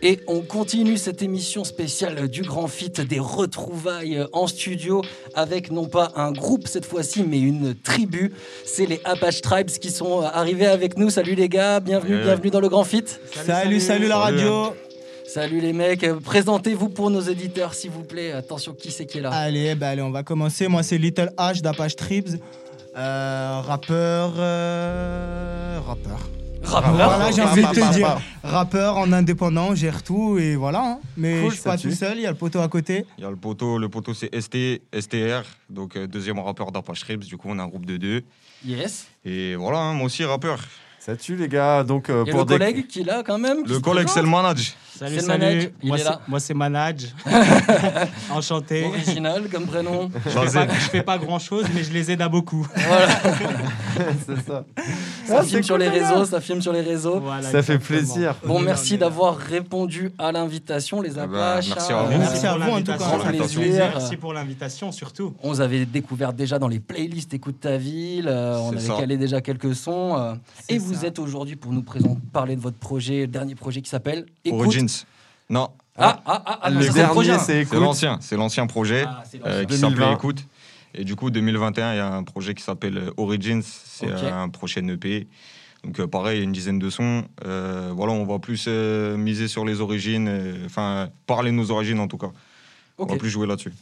Et on continue cette émission spéciale du Grand Fit, des retrouvailles en studio avec non pas un groupe cette fois-ci, mais une tribu. C'est les Apache Tribes qui sont arrivés avec nous. Salut les gars, bienvenue, Ouais. bienvenue dans le Grand Fit. Salut, salut, la radio. Salut les mecs, Euh, présentez-vous pour nos éditeurs s'il vous plaît. Attention, qui c'est qui est là? Allez, bah allez, on va commencer. Moi, c'est Little H d'Apache Tribes. Euh, rappeur. euh, rappeur. Rappeur. Voilà, j'ai envie de te Rappeur. dire. Rappeur en indépendant, gère tout et voilà. hein. Mais Cool, je suis pas tout seul, il y a le poteau à côté. Il y a le poteau, le poteau c'est ST, STR, donc euh, deuxième rappeur d'Apache Ribs, du coup on a un groupe de deux. Yes. Et voilà, hein, moi aussi rappeur. Ça tue les gars, donc euh, Il y a pour le des- collègue qui est là quand même. qui Le se collègue c'est présente. le manage. Salut, salut. manage, il moi, est c'est- là. moi, c'est Manage. Enchanté. Original comme prénom. Je fais, pas, je fais pas grand chose, mais je les aide à beaucoup. Voilà. c'est ça. Ça Ah, filme c'est sur cool, les les gars. réseaux, ça filme sur les réseaux. Voilà, Ça fait exactement. plaisir. Bon, merci d'avoir répondu à l'invitation, les Eh ben, Apaches. merci hein. à vous. Merci à pour vous, en tout cas. Merci pour l'invitation, surtout. On vous avait découvert déjà dans les playlists Écoute ta ville, euh, on avait ça. calé déjà quelques sons. euh, et vous êtes aujourd'hui pour nous présenter, parler de votre projet, le dernier projet qui s'appelle Écoute. Origins. Non, Ah, ah, ah, ah, le non, ça, c'est dernier, c'est c'est écoute. l'ancien, c'est l'ancien projet Ah, c'est euh, qui s'appelait 2020. Écoute. Et du coup 2021 il y a un projet qui s'appelle Origins, c'est un prochain EP. Donc euh, pareil, il y a une dizaine de sons. Euh, voilà, on va plus euh, miser sur les origines, euh, enfin parler de nos origines en tout cas. On Ok. va plus jouer là-dessus.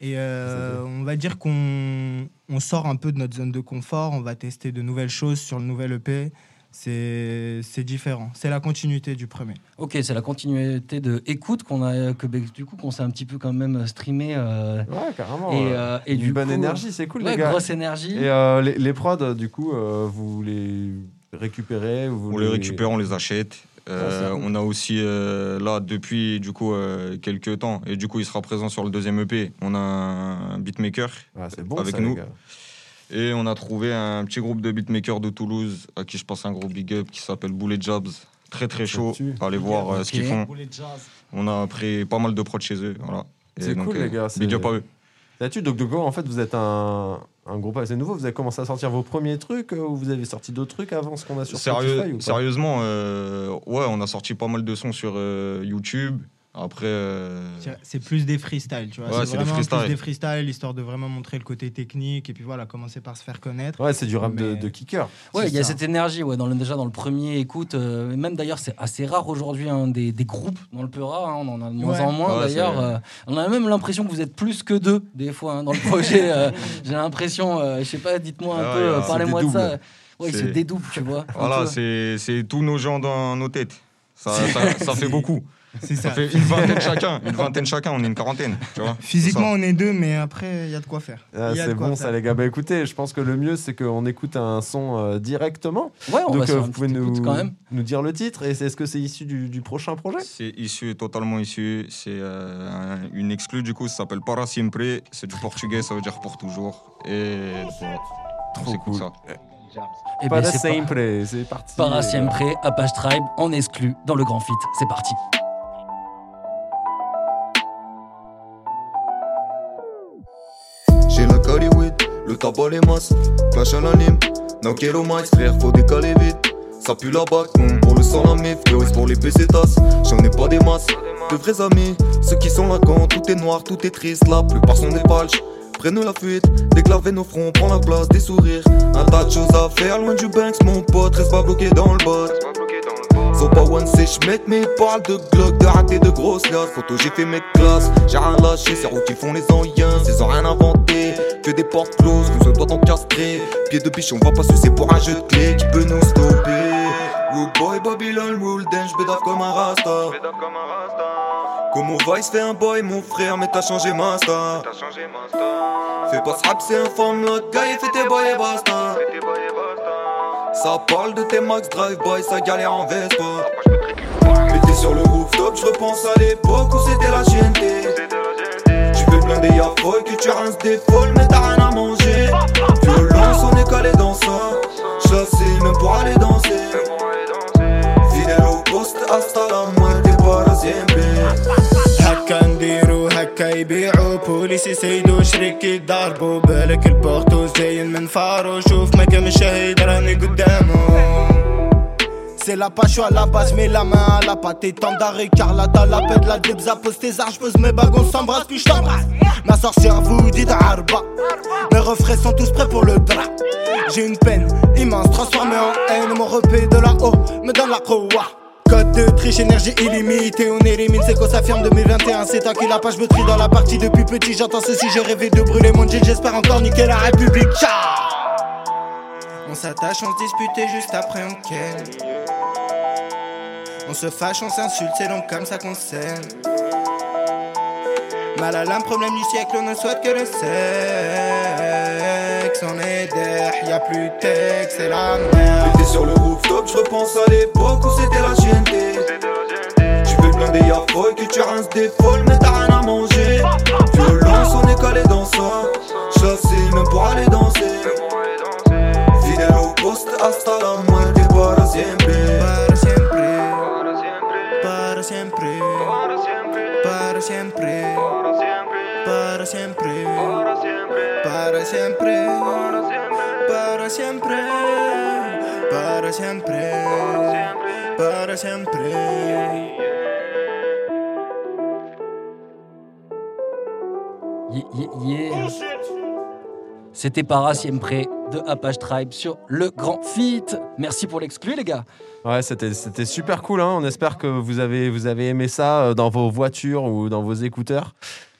Et euh, on va dire qu'on on sort un peu de notre zone de confort. On va tester de nouvelles choses sur le nouvel EP. C'est c'est différent. C'est la continuité du premier. Ok, c'est la continuité de Écoute qu'on a, que du coup qu'on s'est un petit peu quand même streamé. euh, Ouais, carrément. et, euh, euh, et du bonne coup, énergie, c'est cool ouais, les gars. grosse énergie. Et euh, les, les prods, du coup, euh, vous les récupérez vous On les récupère, on les achète. Cool. on a aussi euh, là depuis du coup euh, quelques temps et du coup il sera présent sur le deuxième EP. On a un beatmaker Ah, bon avec ça, nous. les gars. Et on a trouvé un petit groupe de beatmakers de Toulouse à qui je passe un gros big up qui s'appelle Bullet Jobs. Très très chaud. Allez voir euh, ce qu'ils font. On a pris pas mal de prods chez eux. Voilà. C'est cool, euh, les gars, c'est- Big up à eux. Tue, donc, donc en fait, vous êtes un, un groupe assez nouveau. Vous avez commencé à sortir vos premiers trucs euh, ou vous avez sorti d'autres trucs avant ce qu'on a sur Sérieux- Spotify ou pas? sérieusement, euh, ouais, on a sorti pas mal de sons sur euh, YouTube. Après, euh, C'est- plus des freestyles, tu vois. Ouais, c'est des vraiment freestyles. plus des freestyles, histoire de vraiment montrer le côté technique et puis voilà, commencer par se faire connaître. Ouais, c'est du rap de, Mais- de kicker. Ouais, il y a cette énergie, ouais, dans le, déjà dans le premier écoute. euh, même d'ailleurs, c'est assez rare aujourd'hui hein, des, des groupes dans le Peura. hein, on en a de moins Ouais. en moins Ouais, d'ailleurs. euh, on a même l'impression que vous êtes plus que deux des fois hein, dans le projet. euh, J'ai l'impression, euh, je sais pas, dites-moi un Ah peu, parlez-moi de des ça. Ouais, C'est- c'est des doubles, tu vois. voilà, c'est tous nos gens dans nos têtes. Ça, ça, ça fait beaucoup. C'est Ça ça. fait une vingtaine chacun. Une vingtaine chacun, on est une quarantaine. Tu vois Physiquement, on est deux, mais après, il y a de quoi faire. Ah, c'est bon faire. ça les gars. Bah écoutez, je pense que le mieux c'est qu'on écoute un son euh, directement. Ouais, on va Donc sur euh, vous pouvez nous, quand même. nous dire le titre et est-ce que c'est issu du, du prochain projet? C'est issu, totalement issu. C'est euh, un- une exclue, du coup, ça s'appelle Para Siempre. C'est du portugais, ça veut dire pour toujours. Et voilà. Trop C'est cool. ça. Et Pas ben, de c'est parti. Para siempre, Apache Tribe, en exclu dans le Grand Fit. C'est parti. Le tabac les masses, flash à l'anime, no quiero más, frère, faut décaler vite. Ça pue la bac, hum, pour le sang la mif, pour les pesetas, j'en ai pas des masses. De vrais amis, ceux qui sont là quand tout est noir, tout est triste, la plupart sont des palches. Prennent la fuite, déclaver nos fronts, prend la place des sourires. Un tas de choses à faire, loin du Banks, mon pote, reste pas bloqué dans le bot. Sont pas one c'est mais ils parlent de Glock, de raté de grosses liasses Photo j'ai fait mes classes, j'ai rien lâché, c'est qui font les anciens, ils ont rien inventé Que des portes closes, qu'on se doit t'encastrer Pied de biche, on va pas sucer pour un jeu de clé qui peut nous stopper. Rude boy, Babylon, rule dance, j'bédave comme un rasta. Comment Vice fait un boy mon frère mais t'as changé ma star. Fais pas ce rap c'est un forme la gars et fais tes boys et basta. Ça parle de tes max drive-by, ça galère en Vespa. J'étais sur le rooftop, je repense à l'époque où c'était la GNT. Blindé y'a folle, que tu rinces des folles, mais t'as rien à manger. Violence, on est calé dans ça. Chassé, même pour aller danser. Fidèle au poste, hasta la muerte, para siempre. هكا نديرو هكا يبيعو بوليس يسيدو شريك يضربو بالك البورتو زين من فارو شوف ما كان شهيد راني قدامو C'est la pâche, je suis à la base, mets la main à la pâte. Et carlata, la paix de la debza, pose tes arches, pose mes bagues, on s'embrasse, puis je t'embrasse. Ma sorcière vous dit arba. Mes refrains sont tous prêts pour le drap. J'ai une peine immense, transformée en haine. Mon repé de là-haut me donne la kowa. Code de triche, énergie illimitée, on élimine, c'est qu'on s'affirme 2021. C'est toi qui la page, je me trie dans la partie depuis petit. J'entends ceci, j'ai rêvé de brûler mon jean, j'espère encore niquer la République. On s'attache, on se dispute juste après on ken. On se fâche, on s'insulte, c'est donc comme ça qu'on s'aime. Mal à l'âme, problème du siècle, on ne souhaite que le sexe. On est der, y'a plus de texte, c'est la merde. J'étais sur le rooftop, je repense à l'époque où c'était la chienneté. Tu fais blinder, y'a folle, que tu rinces des folles, mais t'as rien à manger. Violence, on est calé dans ça. Chassé, même pour aller danser. Fidèle au poste, hasta la muerte, Yeah. C'était Para Siempre de Apache Tribe sur le Grand Fit. Merci pour l'exclu, les gars. Ouais, c'était c'était super cool. hein. On espère que vous avez, vous avez aimé ça euh, dans vos voitures ou dans vos écouteurs.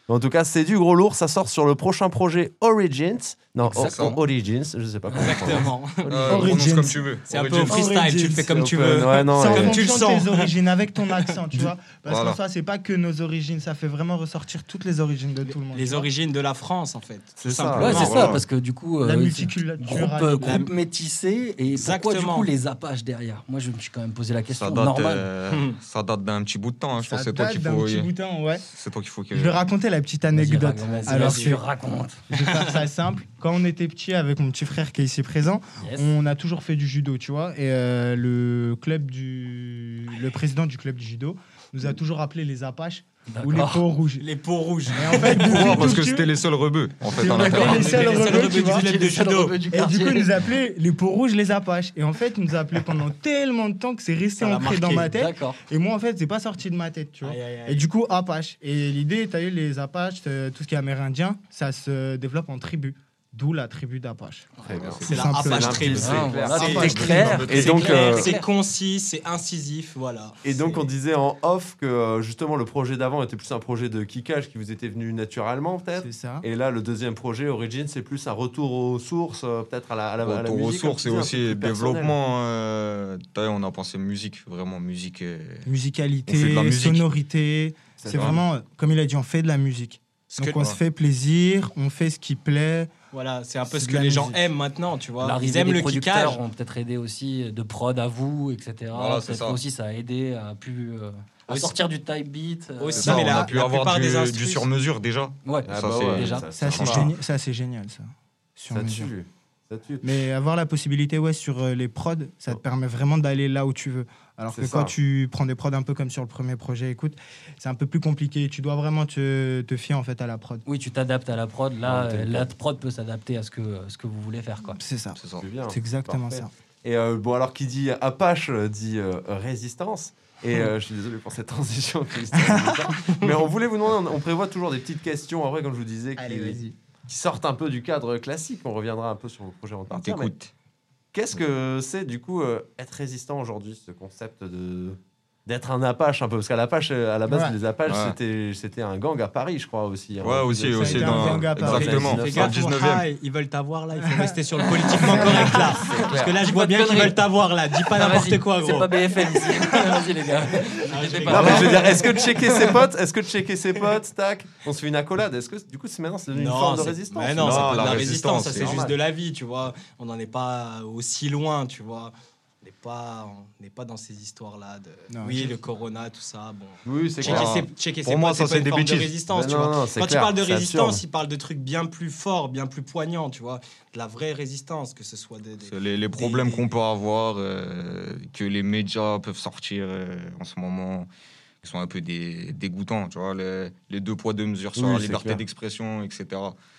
En tout cas, c'est du gros lourd. Ça sort sur le prochain projet Origins. Non, Exactement. Origins, je sais pas comment. Exactement. Euh, Origins. comme tu veux. C'est un peu Origins. au freestyle, tu le fais comme tu veux. Ouais, non, C'est comme tu le sens. tes origines, avec ton accent, tu vois. Parce Voilà. qu'en soi, c'est pas que nos origines, ça fait vraiment ressortir toutes les origines de tout le monde. Les origines de la France, en fait. C'est ça. Ouais, c'est voilà. ça, parce que du coup. La euh, multiculturalité. Groupe, euh, groupe métissé et pourquoi du Exactement. coup les Apaches derrière? Moi je me suis quand même posé la question Ça date, normale. euh, Hmm. ça date d'un petit bout de temps. hein. Je pense c'est toi qu'il faut. ouais. C'est toi qu'il faut que. Je vais raconter la petite anecdote. raconte, Alors, c'est- raconte. je vais faire ça simple. Quand on était petit avec mon petit frère qui est ici présent, Yes. on a toujours fait du judo, tu vois. Et euh, le club du, le président du club du judo nous a toujours appelé les Apaches ou les peaux rouges. Les peaux rouges. Et en fait, Pourquoi Parce tout que c'était les seuls rebeux, en fait, en interne. les seuls rebeux, du club de judo. Et du coup, il nous appelait les peaux rouges, les Apaches. Et en fait, il nous a appelé pendant tellement de temps que c'est resté ancré dans ma tête. D'accord. Et moi, en fait, c'est pas sorti de ma tête, tu vois. Aïe, aïe, aïe. Et du coup, Apache. Et l'idée, tu as eu les Apaches, euh, tout ce qui est amérindien, ça se développe en tribu. D'où la tribu d'Apache. C'est la Apache. C'est Ah, clair. C'est clair. Et donc, euh, c'est concis, c'est incisif, voilà. Et donc, on disait en off que euh, justement le projet d'avant était plus un projet de kickage qui vous était venu naturellement, peut-être. C'est ça. Et là, le deuxième projet, Origin, c'est plus un retour aux sources, euh, peut-être à la, à la, à la Retour aux musique. sources et aussi développement. euh, on a pensé musique, vraiment musique. euh, Musicalité, musique. sonorité. C'est C'est vrai. vraiment, comme il a dit, on fait de la musique. Donc on se fait plaisir, on fait ce qui plaît. Voilà, c'est un peu ce que les gens musique. aiment maintenant, tu vois. Ils aiment des le producteurs kickage. ont peut-être aidé aussi de prod à vous, etc. Voilà, Peut-être ça. aussi ça a aidé à plus euh, à Aussi- sortir du type beat. euh, Aussi, mais on la- a pu la avoir du, instrus- du sur-mesure déjà. Ouais. Ah Ça, bah c'est- ouais, déjà. Ça, c'est Voilà. génial, ça, c'est génial, ça. Sur Ça mesure. Tue. Ça tue. Mais avoir la possibilité, ouais, sur euh, les prods, ça te permet vraiment d'aller là où tu veux. Alors que ça. quand tu prends des prods un peu comme sur le premier projet, écoute, c'est un peu plus compliqué. Tu dois vraiment te, te fier en fait à la prod. Oui, tu t'adaptes à la prod. Là, Ouais, la prod peut s'adapter à ce que, ce que vous voulez faire. Quoi. C'est ça. C'est exactement Parfait. ça. Et euh, bon, alors qui dit Apache euh, dit euh, résistance. Et euh, je suis désolé pour cette transition. Christian, Mais on voulait vous demander, on, on prévoit toujours des petites questions, en vrai, comme je vous disais, qui, qui sortent un peu du cadre classique. On reviendra un peu sur vos projets en t'écoute. Qu'est-ce que c'est du coup euh, être résistant aujourd'hui, ce concept de d'être un Apache un peu parce qu'à l'Apache à la base Ouais. les Apaches Ouais. c'était c'était un gang à Paris je crois aussi. hein. Ouais, aussi, Ça aussi un gang à Paris. Exactement. Fais Fais Dans le gaffe, 19e. Moha, ils veulent t'avoir là, il faut rester sur le politiquement correct là. Parce que là, je vois bien qu'ils veulent t'avoir là. Dis pas n'importe quoi, C'est gros. pas BFM ici. Vas-y, les gars. Pas- Non, mais je veux dire, est-ce que checker ses potes, est-ce que checker ses potes, tac, on se fait une accolade? Est-ce que du coup, c'est maintenant c'est devenu une forme de c'est- résistance mais non, Non, c'est pas? de la résistance, ça c'est c'est juste de la vie, tu vois. On n'en est pas aussi loin, tu vois. On n'est pas, on n'est pas dans ces histoires-là de. Non, oui, le corona, tout ça. Bon. Oui, c'est clair. ses, checker Pour moi, ça, c'est des forme de bêtises. résistance, Ben tu non, vois. non, c'est Quand parles de résistance, absurde. il parle de trucs bien plus forts, bien plus poignants, tu vois. De la vraie résistance, que ce soit des. Les, les problèmes qu'on peut avoir, euh, que les médias peuvent sortir euh, en ce moment, qui sont un peu des, dégoûtants, tu vois, les, les deux poids, deux mesures sur Oui, la liberté d'expression, etc.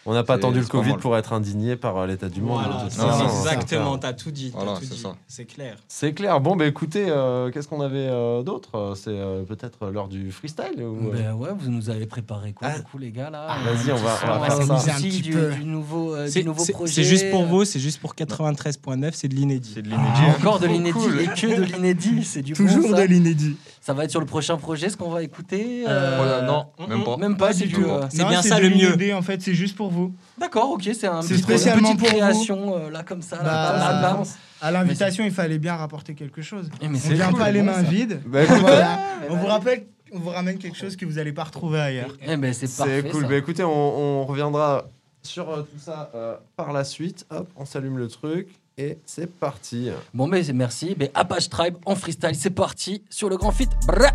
On n'a pas attendu le Covid mal. pour être indigné par euh, l'état du monde. Voilà, Non, non, hein. exactement, t'as tout dit. Voilà, c'est dit. ça. C'est clair. C'est clair. Bon, bah écoutez, euh, qu'est-ce qu'on avait euh, d'autre? C'est euh, peut-être l'heure du freestyle ou, euh, Ben ouais, vous nous avez préparé quoi, Ah. du coup, les gars, là? Vas-y, on va, on va va faire ça. s'amuser un Aussi petit du, peu. du nouveau, euh, C'est du nouveau projet? c'est juste pour vous, c'est juste pour 93.9, c'est de l'inédit. C'est de Ah, l'inédit. encore de l'inédit et que de l'inédit, c'est du Toujours de l'inédit. Ça va être sur le prochain projet, ce qu'on va écouter. Euh, Voilà, non, même pas. Même pas, Pas c'est du euh, C'est bien ça le mieux. l'inédit, En fait, c'est juste pour vous. D'accord, ok, c'est un petit- spécialement une petite pour création euh, là comme ça. là, Bah, bam. À l'invitation, il fallait bien rapporter quelque chose. Eh, mais On c'est vient cool, pas les mains ça. vides. Bah, Voilà. On vous rappelle, on vous ramène quelque chose que vous n'allez pas retrouver ailleurs. Eh ben c'est parfait. C'est cool. ça. Bah écoutez, on, on reviendra sur euh, tout ça euh, par la suite. Hop, on s'allume le truc et c'est parti. Bon, mais merci. Ben, Apache Tribe en freestyle, c'est parti sur le grand fit. Brrr.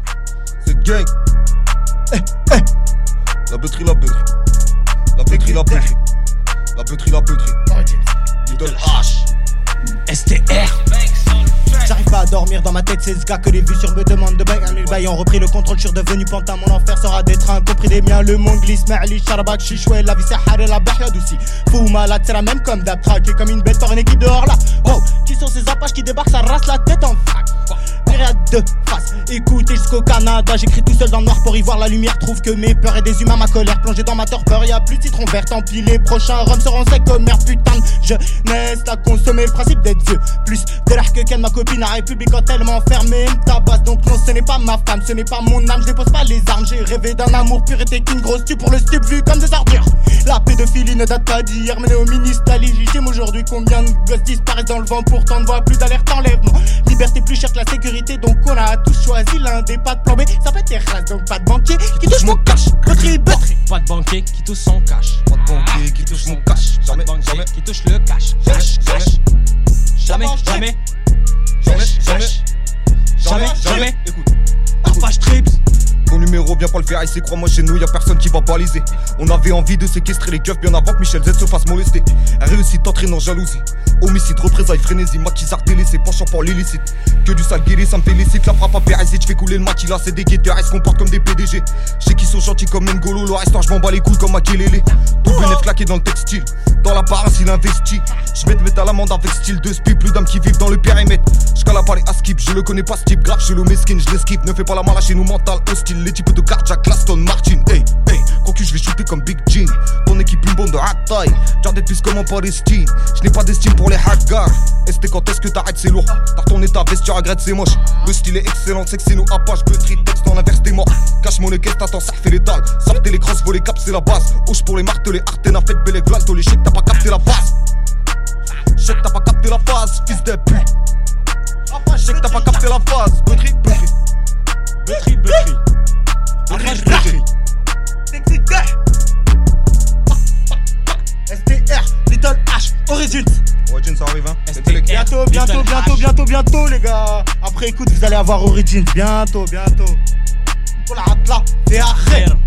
C'est gang. Eh, eh. La batterie, la batterie. La batterie, la batterie. La batterie, la batterie. Little H. STR. J'arrive pas à dormir dans ma tête, c'est ce gars que les vues sur me demandent de bail. Les bails ont repris le contrôle, je suis redevenu pantin. Mon enfer sera des trains, compris des miens. Le monde glisse, Ma'ali, Charbak, Chichoué, la vie c'est haré, la bahyad aussi. Fou malade, c'est la même comme traqué comme une bête par une équipe dehors là. Wow, qui sont ces apaches qui débarquent, ça rasse la tête en fac. Myriade de face, écoutez jusqu'au Canada. J'écris tout seul dans le noir pour y voir la lumière. Trouve que mes peurs et des humains, ma colère plongée dans ma torpeur. Y a plus de citron vert, tant pis les prochains rhums seront secs comme merde. Putain de jeunesse, à consommer le principe d'être vieux. Plus de l'air que Ken, ma copine, la République quand elle m'enfermée, me tabasse. Donc non, ce n'est pas ma femme, ce n'est pas mon âme. Je dépose pas les armes, j'ai rêvé d'un amour pur et t'es qu'une grosse tue pour le stup vu comme des ordures. La pédophilie ne date pas d'hier, mais au ministre légitime aujourd'hui. Combien de gosses disparaissent dans le vent, pourtant ne voit plus d'alerte enlèvement. Liberté plus chère que la sécurité, donc on a tous choisi l'un des pas de plan B. Ça fait terrasse, donc pas de banquier qui touche mon cash. Butterie, butterie. Pas de banquier qui touche son cash. Pas de banquier qui touche mon cash. Pas Jamais, jamais. qui touche le cash. Cash, cash. Jamais, jamais. Jamais, jamais. Jamais, jamais. Écoute. Apache Trips. Ton numéro, viens pas le faire ici, crois-moi chez nous, y a personne qui va baliser. On avait envie de séquestrer les keufs bien avant que Michel Z se fasse molester. Réussite entraîne en jalousie. Homicide, représailles, frénésie, maquisard délaissé, penchant pour l'illicite. Que du sale guéri, ça me félicite. La frappe à je fais couler le match, il a c'est des guetteurs, ils se comportent comme des PDG. Je sais qu'ils sont gentils comme N'Golo, le restant, je m'en bats les couilles comme Makelele. Tout bénéf claqué dans le textile. Dans la paresse, il investit. Je mets à l'amende avec style de spi, plus d'âmes qui vivent dans le périmètre. Je cala pas les askip, je le connais pas ce type, grave, je le mesquin, je l'esquive. Ne fais pas la malade chez nous, mental hostile. Les types de cardiac, Aston Martin. Hey, hey, concu, je vais shooter comme Big Jean. Ton équipe, une bombe de hard taille. Jardin plus comme en Palestine. Je n'ai pas d'estime pour les hackers. ST, quand est-ce que t'arrêtes, c'est lourd. T'as retourné ta veste, tu regrettes, c'est moche. Le style est excellent, c'est que c'est nous, Apache, Petri, texte en inverse, t'es mort. Cache mon caisse, t'attends, ça fait l'étal. Sortez les crosses, voler cap, c'est la base. Hoche pour les martelés, Artena, faites belle et tous les chèques, t'as pas capté la base. Chèque, t'as pas capté la phase, fils de pute. Chèque, t'as pas capté la phase. Petri, Petri. Butterie, butterie. Apache butterie. STR, Little H, Origins. Origin, ça arrive, hein. STR. Bientôt, bientôt, Little bientôt, H. bientôt, bientôt, les gars. Après, écoute, vous allez avoir Origins. Bientôt, bientôt. Pour la hatla, fais un خير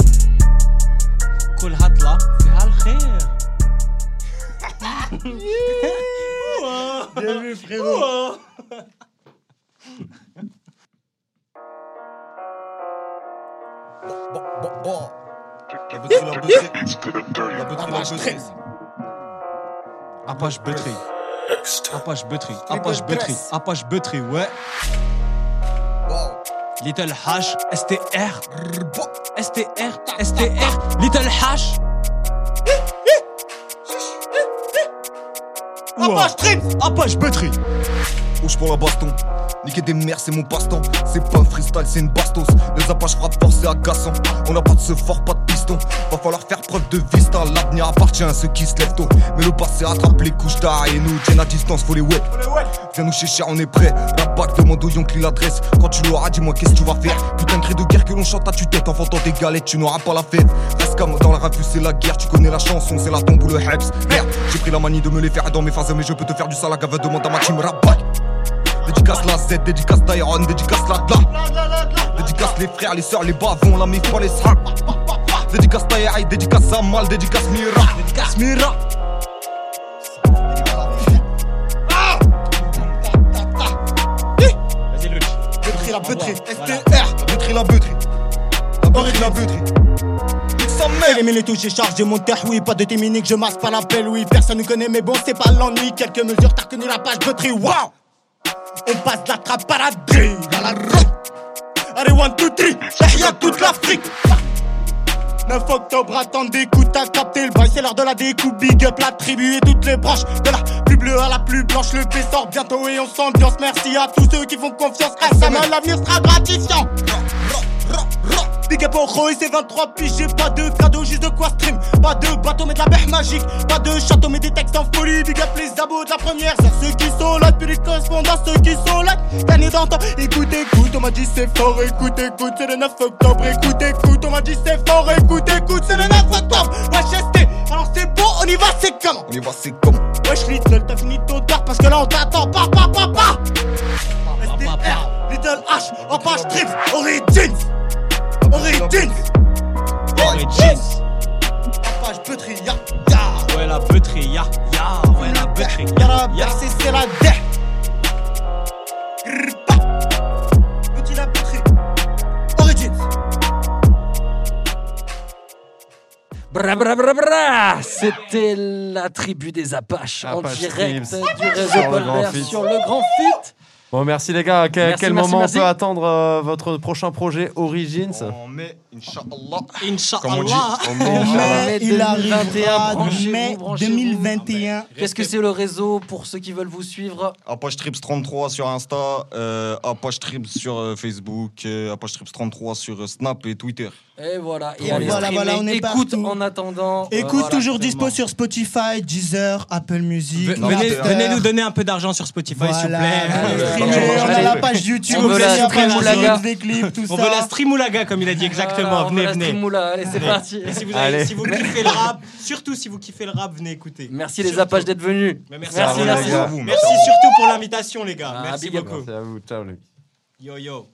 كل هطلة فيها الخير Bien vu, frérot. Bon, bon, bon. La batterie, la batterie. La batterie, la batterie. Apache butterie. Apache butterie. Apache butterie. Apache butterie, ouais. Little Hash, STR. STR, STR. Little Hash. Apache Trips. Apache butterie. Rouge pour la baston. Niquer des mères, c'est mon passe-temps. C'est pas un freestyle, c'est une bastos. Les apaches frappent fort, c'est agaçant. On n'a pas de ce fort, pas de Va falloir faire preuve de vista. L'avenir appartient à ceux qui se lèvent tôt. Mais le passé rattrape les couches tard et nous tiennent à distance, faut les wet. Viens nous chercher, on est prêt. La bac demande au Yonkli l'adresse. Quand tu l'auras, dis-moi qu'est-ce que tu vas faire? Putain de cri de guerre que l'on chante à tue-tête. En vendant des galettes, tu n'auras pas la fête. Reste comme dans la revue, c'est la guerre. Tu connais la chanson, c'est la tombe ou le heps. Merde, j'ai pris la manie de me les faire dans mes phases. Mais je peux te faire du sale à. Demande à ma team rap back. Dédicace la Z, dédicace Tyron, dédicace la Dla. Dédicace les frères, les sœurs, les bavons, la mif, les srap. Dédicace Taïaï, dédicace Samal, dédicace Mira. Dédicace Mira. Vas-y, Luch. Butterie, la butterie. STR, Butterie la. Origine la buterie. Éliminer les touches, j'ai chargé mon terre, oui, pas de téminique, je masse pas l'appel, oui, personne ne connaît, mais bon, c'est pas l'ennui, quelques mesures, t'as reconnu la page de tri, waouh! On passe la trappe à la drill, à la rock. Allez, one, two, three, Y'a toute l'Afrique. 9 octobre, attendez, écoute, à capté le bail, c'est l'heure de la découpe, big up la tribu et toutes les branches, de la plus bleue à la plus blanche, le P sort bientôt et on s'ambiance, merci à tous ceux qui font confiance, à sa main, l'avenir sera gratifiant? Big up au Ro et c'est 23 piges, j'ai pas de cadeau, juste de quoi stream. Pas de bateau, mais de la mer magique. Pas de château, mais des textes en folie. Big up les abos de la première, c'est ceux qui sont là, depuis les correspondants, ceux qui sont là. Le temps, écoute, écoute, on m'a dit c'est fort, écoute, écoute, c'est le 9 octobre, écoute, écoute, on m'a dit c'est fort, écoute, écoute, c'est le 9 octobre. Wesh, ST, alors c'est bon, on y va, c'est comment? On y va, c'est comme. Wesh, Little, t'as fini ton tard parce que là on t'attend, pa, pa, pa, pa. STR, Little H, en page trip, Origins. Origins. Origins. En page Petri, ya, ya. Ouais, la beuterie, ya, ya, ouais, la beuterie. Y'a la Ya. c'est la dé. Petit la Petri. Origins. Bra bra bra bra C'était la tribu des Apaches en direct du réseau Sur le Paul Grand Vert Fit. sur le Grand Fit. Bon, merci les gars. À quel, Merci, quel merci, moment merci. on peut attendre euh, votre prochain projet Origins En mai, Inch'Allah. Comme on dit. Inch'Allah. En mai, En Inch'Allah. mai, il 2021, arrivera branchez-vous, mai branchez-vous. 2021. Qu'est-ce que c'est le réseau pour ceux qui veulent vous suivre Apache Trips 33 sur Insta, euh, Apache Trips sur euh, Facebook, euh, Apache Trips 33 sur euh, Snap et Twitter. Et voilà, et Et allez voilà, streamer. voilà, on est Écoute partout. en attendant. euh, Écoute, voilà. toujours dispo sur Spotify, Deezer, Apple Music. Ve- Venez, venez nous donner un peu d'argent sur Spotify, s'il vous plaît. On, allez, streamer, on a la page YouTube, On veut la aussi, la stream page Moulaga. des clips, tout On veut la streamoulaga, comme il a dit exactement. Voilà, on venez, venez. Allez, c'est parti. Et si vous, Allez. avez, si vous kiffez le rap, surtout si vous kiffez le rap, venez écouter. Merci les. Apaches d'être venus. Merci, Merci, à vous, merci. surtout pour l'invitation, les gars. Ah, merci beaucoup. Merci à vous. Ciao. Yo, yo.